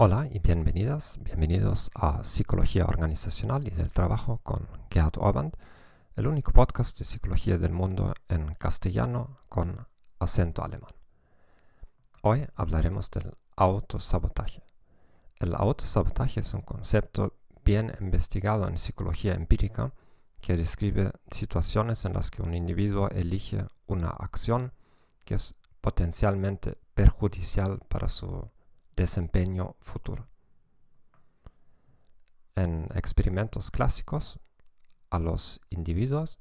Hola y bienvenidas, bienvenidos a Psicología Organizacional y del Trabajo con Gerhard Orband, el único podcast de psicología del mundo en castellano con acento alemán. Hoy hablaremos del autosabotaje. El autosabotaje es un concepto bien investigado en psicología empírica que describe situaciones en las que un individuo elige una acción que es potencialmente perjudicial para su desempeño futuro. En experimentos clásicos, a los individuos,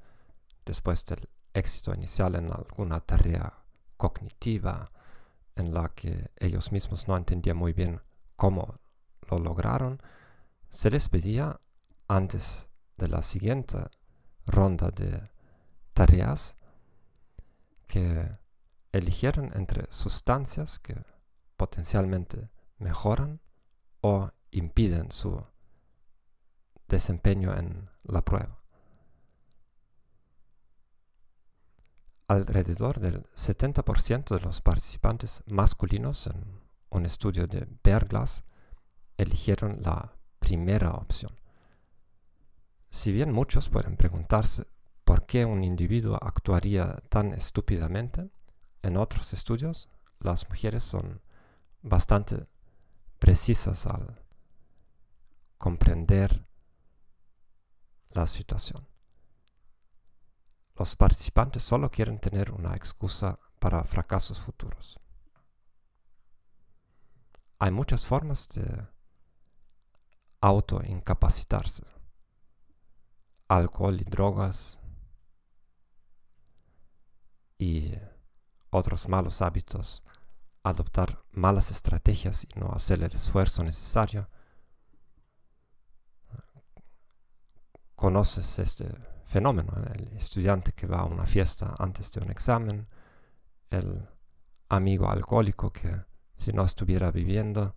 después del éxito inicial en alguna tarea cognitiva en la que ellos mismos no entendían muy bien cómo lo lograron, se les pedía antes de la siguiente ronda de tareas que eligieran entre sustancias que potencialmente mejoran o impiden su desempeño en la prueba. Alrededor del 70% de los participantes masculinos en un estudio de Berglas eligieron la primera opción. Si bien muchos pueden preguntarse por qué un individuo actuaría tan estúpidamente, en otros estudios las mujeres son bastante precisas al comprender la situación. Los participantes solo quieren tener una excusa para fracasos futuros. Hay muchas formas de autoincapacitarse. Alcohol y drogas y otros malos hábitos adoptar malas estrategias y no hacer el esfuerzo necesario. Conoces este fenómeno, el estudiante que va a una fiesta antes de un examen, el amigo alcohólico que si no estuviera viviendo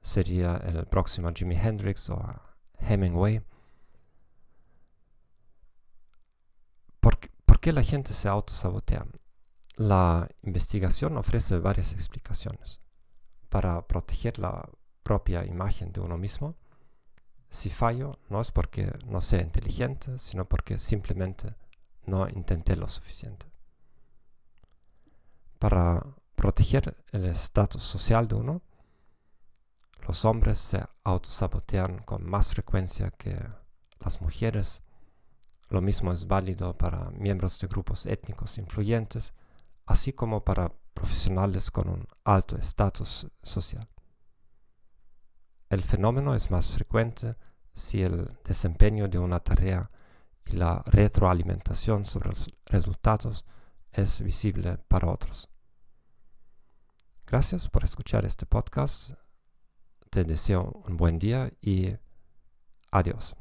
sería el próximo Jimi Hendrix o Hemingway. ¿Por ¿Por qué la gente se autosabotea? La investigación ofrece varias explicaciones. Para proteger la propia imagen de uno mismo, si fallo no es porque no sea inteligente, sino porque simplemente no intenté lo suficiente. Para proteger el estatus social de uno, los hombres se autosabotean con más frecuencia que las mujeres. Lo mismo es válido para miembros de grupos étnicos influyentes así como para profesionales con un alto estatus social. El fenómeno es más frecuente si el desempeño de una tarea y la retroalimentación sobre los resultados es visible para otros. Gracias por escuchar este podcast. Te deseo un buen día y adiós.